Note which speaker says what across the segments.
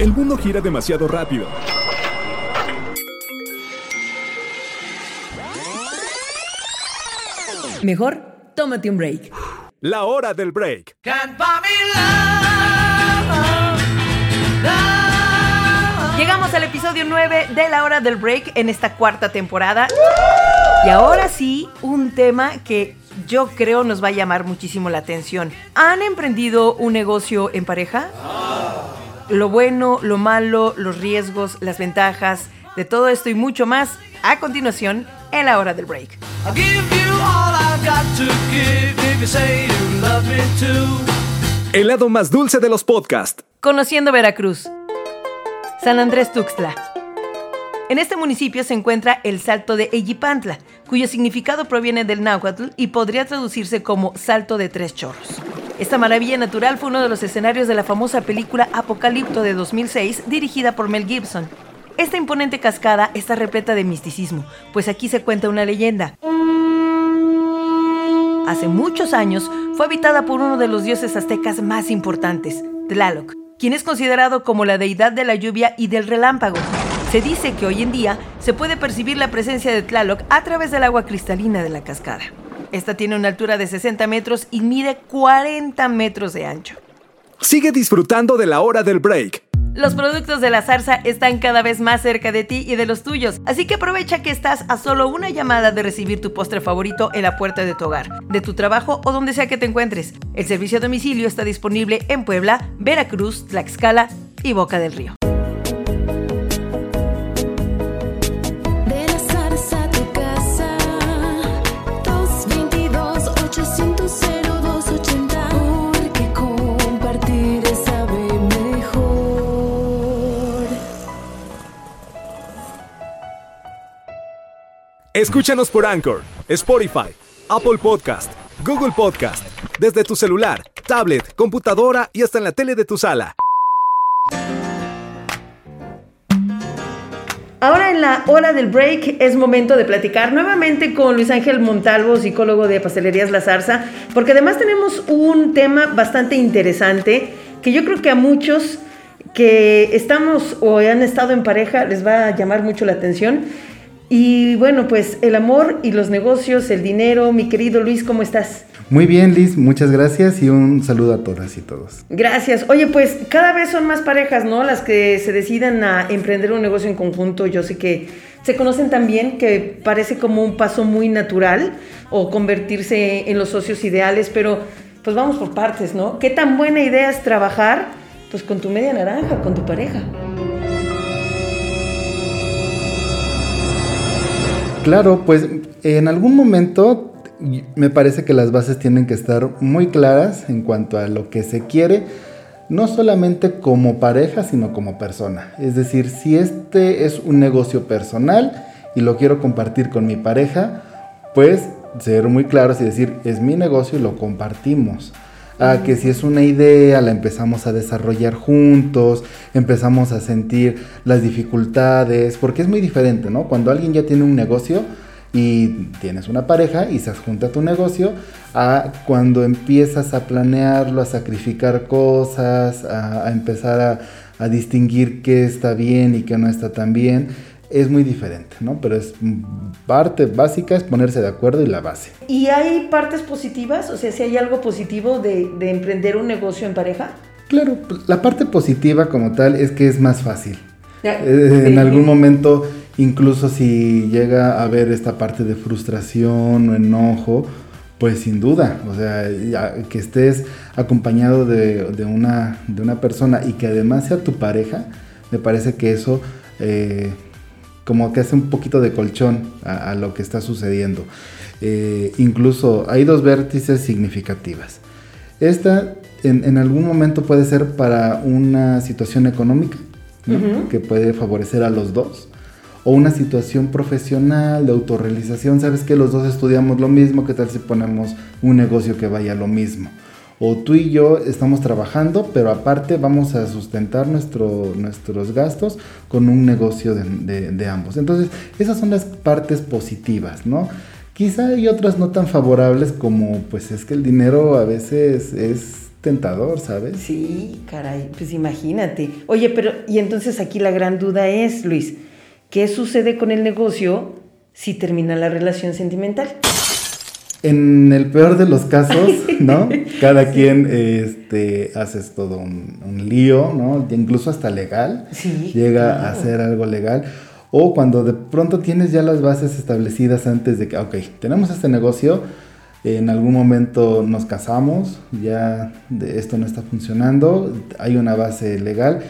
Speaker 1: El mundo gira demasiado rápido.
Speaker 2: Mejor, tómate un break.
Speaker 1: La hora del break.
Speaker 2: Llegamos al episodio 9 de La hora del break en esta cuarta temporada. Y ahora sí, un tema que yo creo nos va a llamar muchísimo la atención. ¿Han emprendido un negocio en pareja? Lo bueno, lo malo, los riesgos, las ventajas, de todo esto y mucho más a continuación en la hora del break.
Speaker 1: El lado más dulce de los podcasts.
Speaker 2: Conociendo Veracruz. San Andrés Tuxtla. En este municipio se encuentra el Salto de Eyipantla, cuyo significado proviene del náhuatl y podría traducirse como Salto de Tres Chorros. Esta maravilla natural fue uno de los escenarios de la famosa película Apocalipto de 2006, dirigida por Mel Gibson. Esta imponente cascada está repleta de misticismo, pues aquí se cuenta una leyenda. Hace muchos años fue habitada por uno de los dioses aztecas más importantes, Tlaloc, quien es considerado como la deidad de la lluvia y del relámpago. Se dice que hoy en día se puede percibir la presencia de Tlaloc a través del agua cristalina de la cascada. Esta tiene una altura de 60 metros y mide 40 metros de ancho.
Speaker 1: Sigue disfrutando de la hora del break.
Speaker 2: Los productos de la zarza están cada vez más cerca de ti y de los tuyos, así que aprovecha que estás a solo una llamada de recibir tu postre favorito en la puerta de tu hogar, de tu trabajo o donde sea que te encuentres. El servicio a domicilio está disponible en Puebla, Veracruz, Tlaxcala y Boca del Río.
Speaker 1: Escúchanos por Anchor, Spotify, Apple Podcast, Google Podcast, desde tu celular, tablet, computadora y hasta en la tele de tu sala.
Speaker 2: Ahora en la hora del break es momento de platicar nuevamente con Luis Ángel Montalvo, psicólogo de Pastelerías La Zarza, porque además tenemos un tema bastante interesante que yo creo que a muchos que estamos o han estado en pareja les va a llamar mucho la atención. Y bueno, pues el amor y los negocios, el dinero, mi querido Luis, ¿cómo estás?
Speaker 3: Muy bien, Liz, muchas gracias y un saludo a todas y todos.
Speaker 2: Gracias. Oye, pues cada vez son más parejas, ¿no? Las que se decidan a emprender un negocio en conjunto. Yo sé que se conocen también, que parece como un paso muy natural o convertirse en los socios ideales, pero pues vamos por partes, ¿no? ¿Qué tan buena idea es trabajar pues con tu media naranja, con tu pareja?
Speaker 3: Claro, pues en algún momento me parece que las bases tienen que estar muy claras en cuanto a lo que se quiere, no solamente como pareja, sino como persona. Es decir, si este es un negocio personal y lo quiero compartir con mi pareja, pues ser muy claros y decir, es mi negocio y lo compartimos. A que si es una idea, la empezamos a desarrollar juntos, empezamos a sentir las dificultades, porque es muy diferente, ¿no? Cuando alguien ya tiene un negocio y tienes una pareja y se adjunta tu negocio, a cuando empiezas a planearlo, a sacrificar cosas, a, a empezar a, a distinguir qué está bien y qué no está tan bien, es muy diferente, ¿no? Pero es parte básica, es ponerse de acuerdo y la base.
Speaker 2: ¿Y hay partes positivas? O sea, si hay algo positivo de, de emprender un negocio en pareja.
Speaker 3: Claro, pues, la parte positiva como tal es que es más fácil.
Speaker 2: Ya,
Speaker 3: Eh,
Speaker 2: sí.
Speaker 3: En algún momento, incluso si llega a haber esta parte de frustración o enojo, pues sin duda, o sea, que estés acompañado de, de una, de una persona y que además sea tu pareja, me parece que eso eh, como que hace un poquito de colchón a, a lo que está sucediendo. Eh, incluso hay dos vértices significativas. Esta en, en algún momento puede ser para una situación económica, ¿no? que puede favorecer a los dos, o una situación profesional de autorrealización. Sabes que los dos estudiamos lo mismo, ¿qué tal si ponemos un negocio que vaya lo mismo? O tú y yo estamos trabajando, pero aparte vamos a sustentar nuestro, nuestros gastos con un negocio de, ambos. Entonces, esas son las partes positivas, ¿no? Quizá hay otras no tan favorables como, pues es que el dinero a veces es tentador, ¿sabes?
Speaker 2: Sí, caray, pues imagínate. Oye, pero y entonces aquí la gran duda es, Luis, ¿qué sucede con el negocio si termina la relación sentimental?
Speaker 3: En el peor de los casos, ¿no? Cada quien este, haces todo un, un lío, ¿no? Incluso hasta legal.
Speaker 2: Sí,
Speaker 3: Llega a ser algo legal. O cuando de pronto tienes ya las bases establecidas antes de que, ok, tenemos este negocio, en algún momento nos casamos, ya de esto no está funcionando, hay una base legal.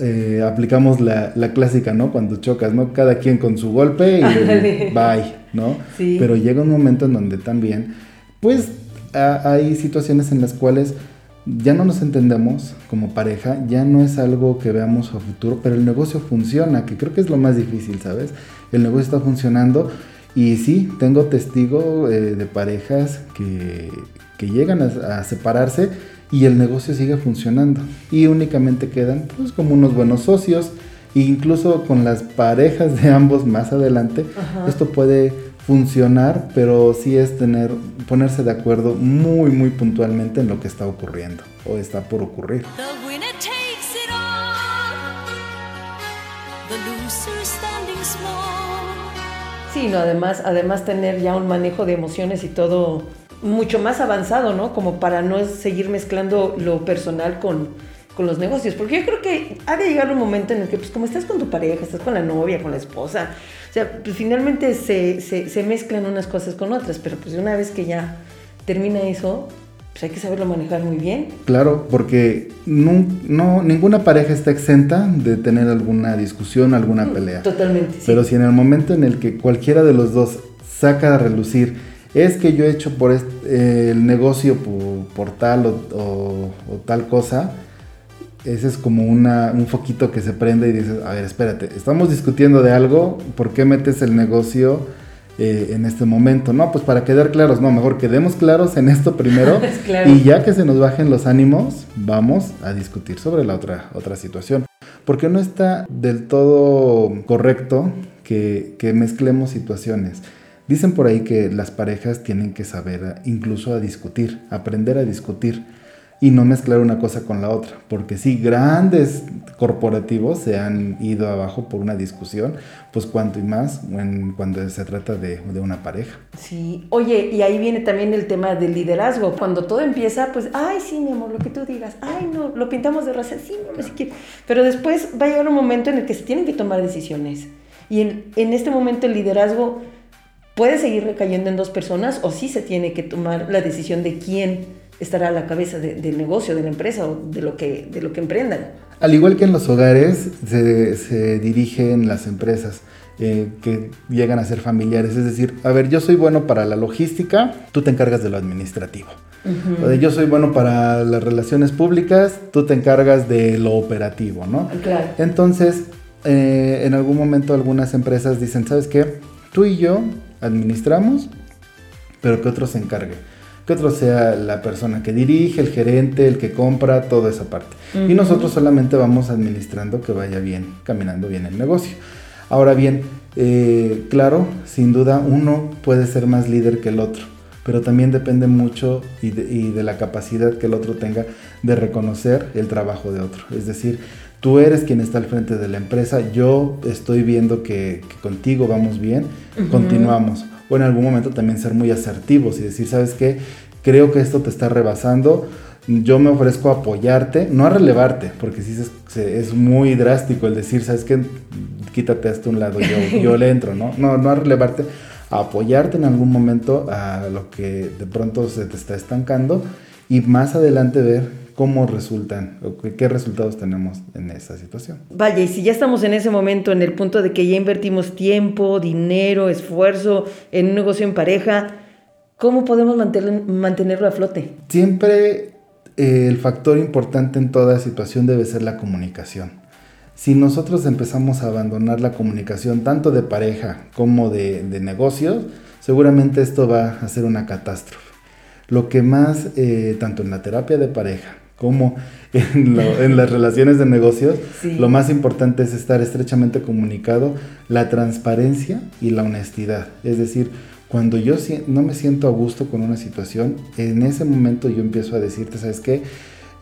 Speaker 3: eh, aplicamos la, la clásica, ¿no? Cuando chocas, ¿no? Cada quien con su golpe y bye, ¿no?
Speaker 2: Sí.
Speaker 3: Pero llega un momento en donde también, pues a- hay situaciones en las cuales ya no nos entendemos como pareja, ya no es algo que veamos a futuro, pero el negocio funciona, que creo que es lo más difícil, ¿sabes? El negocio está funcionando y sí, tengo testigo eh, de parejas que, que llegan a, a separarse y el negocio sigue funcionando y únicamente quedan pues como unos buenos socios e incluso con las parejas de ambos más adelante
Speaker 2: Ajá.
Speaker 3: esto puede funcionar pero sí es tener ponerse de acuerdo muy muy puntualmente en lo que está ocurriendo o está por ocurrir.
Speaker 2: Sí, no, además, además tener ya un manejo de emociones y todo mucho más avanzado, ¿no? Como para no seguir mezclando lo personal con, con los negocios. Porque yo creo que ha de llegar un momento en el que, pues como estás con tu pareja, estás con la novia, con la esposa, o sea, pues finalmente se, se, se mezclan unas cosas con otras, pero pues una vez que ya termina eso, pues hay que saberlo manejar muy bien.
Speaker 3: Claro, porque no, no- ninguna pareja está exenta de tener alguna discusión, alguna pelea.
Speaker 2: Totalmente, sí.
Speaker 3: Pero si en el momento en el que cualquiera de los dos saca a relucir, es que yo he hecho por est- eh, el negocio por, por tal o, o- o tal cosa, ese es como una, un foquito que se prende y dices, a ver, espérate, estamos discutiendo de algo, ¿por qué metes el negocio eh, en este momento? No, pues para quedar claros, no, mejor quedemos claros en esto primero
Speaker 2: Claro.
Speaker 3: y ya que se nos bajen los ánimos, vamos a discutir sobre la otra, otra situación. Porque no está del todo correcto que, que mezclemos situaciones. Dicen por ahí que las parejas tienen que saber incluso a discutir, aprender a discutir y no mezclar una cosa con la otra. Porque si grandes corporativos se han ido abajo por una discusión, pues cuanto y más en- cuando se trata de, de una pareja.
Speaker 2: Sí, oye, y ahí viene también el tema del liderazgo. Cuando todo empieza, pues, ay, sí, mi amor, lo que tú digas, ay, no, lo pintamos de rosa, sí, amor, sí que. Pero después va a llegar un momento en el que se tienen que tomar decisiones. Y en, en este momento el liderazgo puede seguir recayendo en dos personas o sí se tiene que tomar la decisión de quién estará a la cabeza de- del negocio, de la empresa o de lo que, de lo que emprendan.
Speaker 3: Al igual que en los hogares, se, se dirigen las empresas eh, que llegan a ser familiares. Es decir, a ver, yo soy bueno para la logística, tú te encargas de lo administrativo. O de, yo soy bueno para las relaciones públicas, tú te encargas de lo operativo, ¿no?
Speaker 2: Claro.
Speaker 3: Entonces, eh, en algún momento algunas empresas dicen, ¿sabes qué? Tú y yo administramos, pero que otro se encargue. Que otro sea la persona que dirige, el gerente, el que compra, toda esa parte. Y nosotros solamente vamos administrando que vaya bien, caminando bien el negocio. Ahora bien, eh, claro, sin duda uno puede ser más líder que el otro, pero también depende mucho y de, y de la capacidad que el otro tenga de reconocer el trabajo de otro. Es decir, tú eres quien está al frente de la empresa, yo estoy viendo que, que contigo vamos bien, continuamos. O en algún momento también ser muy asertivos y decir, ¿sabes qué? Creo que esto te está rebasando, yo me ofrezco a apoyarte, no a relevarte, porque sí es muy drástico el decir, ¿sabes qué? Quítate hasta un lado, yo, yo le entro, ¿no? No, no a relevarte, a apoyarte en algún momento a lo que de pronto se te está estancando y más adelante ver cómo resultan o qué- resultados tenemos en esa situación.
Speaker 2: Vaya, y si ya estamos en ese momento, en el punto de que ya invertimos tiempo, dinero, esfuerzo en un negocio en pareja, ¿cómo podemos mantener- mantenerlo a flote?
Speaker 3: Siempre eh, el factor importante en toda situación debe ser la comunicación. Si nosotros empezamos a abandonar la comunicación tanto de pareja como de, de negocios, seguramente esto va a ser una catástrofe. Lo que más, eh, tanto en la terapia de pareja como en, lo- en las relaciones de negocios,
Speaker 2: Sí.
Speaker 3: lo más importante es estar estrechamente comunicado, la transparencia y la honestidad. Es decir, Cuando yo no me siento a gusto con una situación, en ese momento yo empiezo a decirte, ¿sabes qué?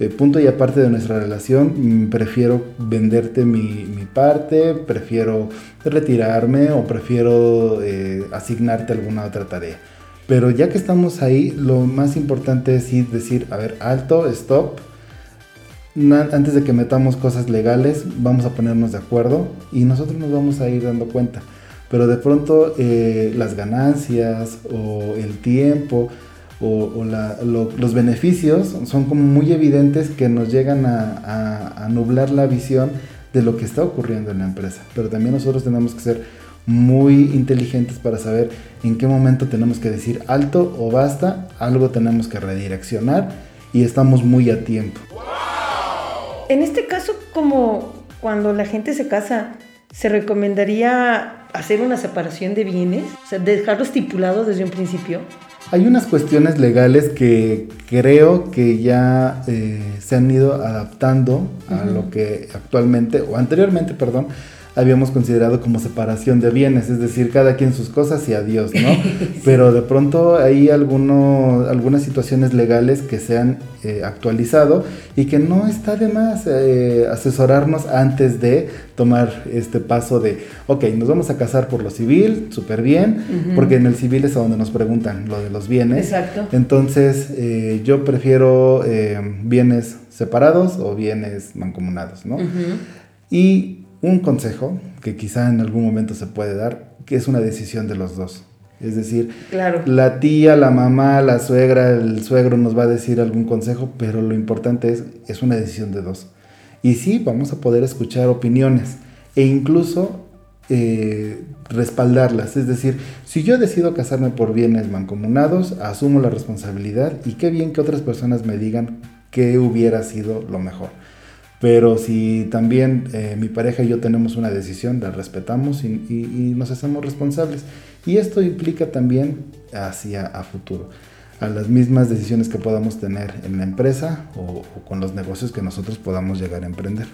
Speaker 3: Eh, punto y aparte de nuestra relación, mm, prefiero venderte mi, mi parte, prefiero retirarme o prefiero eh, asignarte alguna otra tarea. Pero ya que estamos ahí, lo más importante es ir, decir, a ver, alto, stop. Antes de que metamos cosas legales, vamos a ponernos de acuerdo y nosotros nos vamos a ir dando cuenta. Pero de pronto eh, las ganancias o el tiempo o, los beneficios son como muy evidentes que nos llegan a- a nublar la visión de lo que está ocurriendo en la empresa. Pero también nosotros tenemos que ser muy inteligentes para saber en qué momento tenemos que decir alto o basta, algo tenemos que redireccionar y estamos muy a tiempo.
Speaker 2: En este caso, como cuando la gente se casa, ¿se recomendaría hacer una separación de bienes? O sea, dejarlo estipulado desde un principio.
Speaker 3: Hay unas cuestiones legales que creo que ya eh, se han ido adaptando a lo que actualmente, o anteriormente, perdón, habíamos considerado como separación de bienes, es decir, cada quien sus cosas y adiós, ¿no? Pero de pronto hay alguno- algunas situaciones legales que se han eh, actualizado y que no está de más eh, asesorarnos antes de tomar este paso de, ok, nos vamos a casar por lo civil, súper bien, porque en el civil es a donde nos preguntan lo de los bienes.
Speaker 2: Exacto.
Speaker 3: Entonces, eh, yo prefiero eh, bienes separados o bienes mancomunados, ¿no? Y un consejo que quizá en algún momento se puede dar, que es una decisión de los dos. Es decir,
Speaker 2: Claro.
Speaker 3: la tía, la mamá, la suegra, el suegro nos va a decir algún consejo, pero lo importante es, es una decisión de dos. Y sí, vamos a poder escuchar opiniones e incluso eh, respaldarlas. Es decir, si yo decido casarme por bienes mancomunados, asumo la responsabilidad y qué bien que otras personas me digan qué hubiera sido lo mejor. Pero si también eh, mi pareja y yo tenemos una decisión, la respetamos y, y- y nos hacemos responsables. Y esto implica también hacia a futuro, a las mismas decisiones que podamos tener en la empresa o, o con los negocios que nosotros podamos llegar a emprender.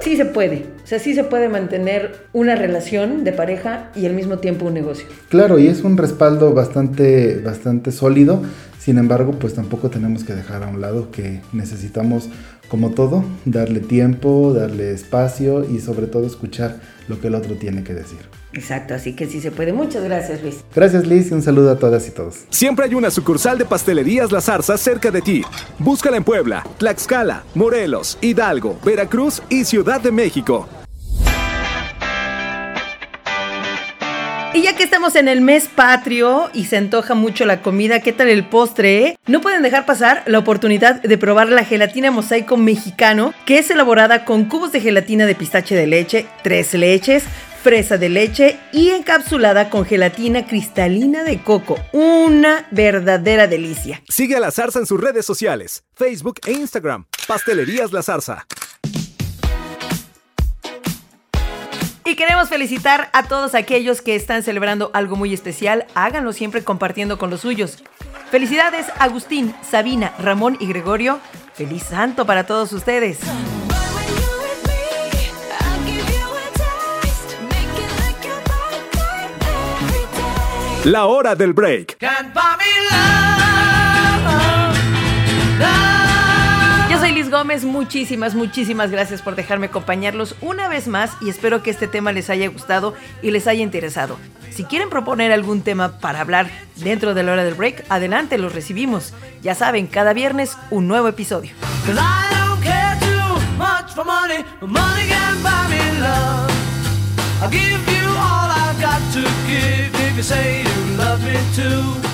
Speaker 2: Sí se puede. O sea, sí se puede mantener una relación de pareja y al mismo tiempo un negocio.
Speaker 3: Claro, y es un respaldo bastante, bastante sólido. Sin embargo, pues tampoco tenemos que dejar a un lado que necesitamos, como todo, darle tiempo, darle espacio y sobre todo escuchar lo que el otro tiene que decir.
Speaker 2: Exacto, así que sí se puede. Muchas gracias, Luis.
Speaker 3: Gracias Liz y un saludo a todas y todos.
Speaker 1: Siempre hay una sucursal de Pastelerías La Zarza cerca de ti. Búscala en Puebla, Tlaxcala, Morelos, Hidalgo, Veracruz y Ciudad de México.
Speaker 2: Y ya que estamos en el mes patrio y se antoja mucho la comida, ¿qué tal el postre? No pueden dejar pasar la oportunidad de probar la gelatina mosaico mexicano, que es elaborada con cubos de gelatina de pistache de leche, tres leches, fresa de leche y encapsulada con gelatina cristalina de coco. Una verdadera delicia.
Speaker 1: Sigue a La Zarza en sus redes sociales, Facebook e Instagram. Pastelerías La Zarza.
Speaker 2: Y queremos felicitar a todos aquellos que están celebrando algo muy especial. Háganlo siempre compartiendo con los suyos. Felicidades Agustín, Sabina, Ramón y Gregorio. Feliz santo para todos ustedes.
Speaker 1: La hora del break.
Speaker 4: Can't buy me love, love.
Speaker 2: Soy Liz Gómez, muchísimas, muchísimas gracias por dejarme acompañarlos una vez más y espero que este tema les haya gustado y les haya interesado. Si quieren proponer algún tema para hablar dentro de la hora del break, adelante, los recibimos. Ya saben, cada viernes un nuevo episodio.
Speaker 4: I'll give you all I've got to give if you say you love me too.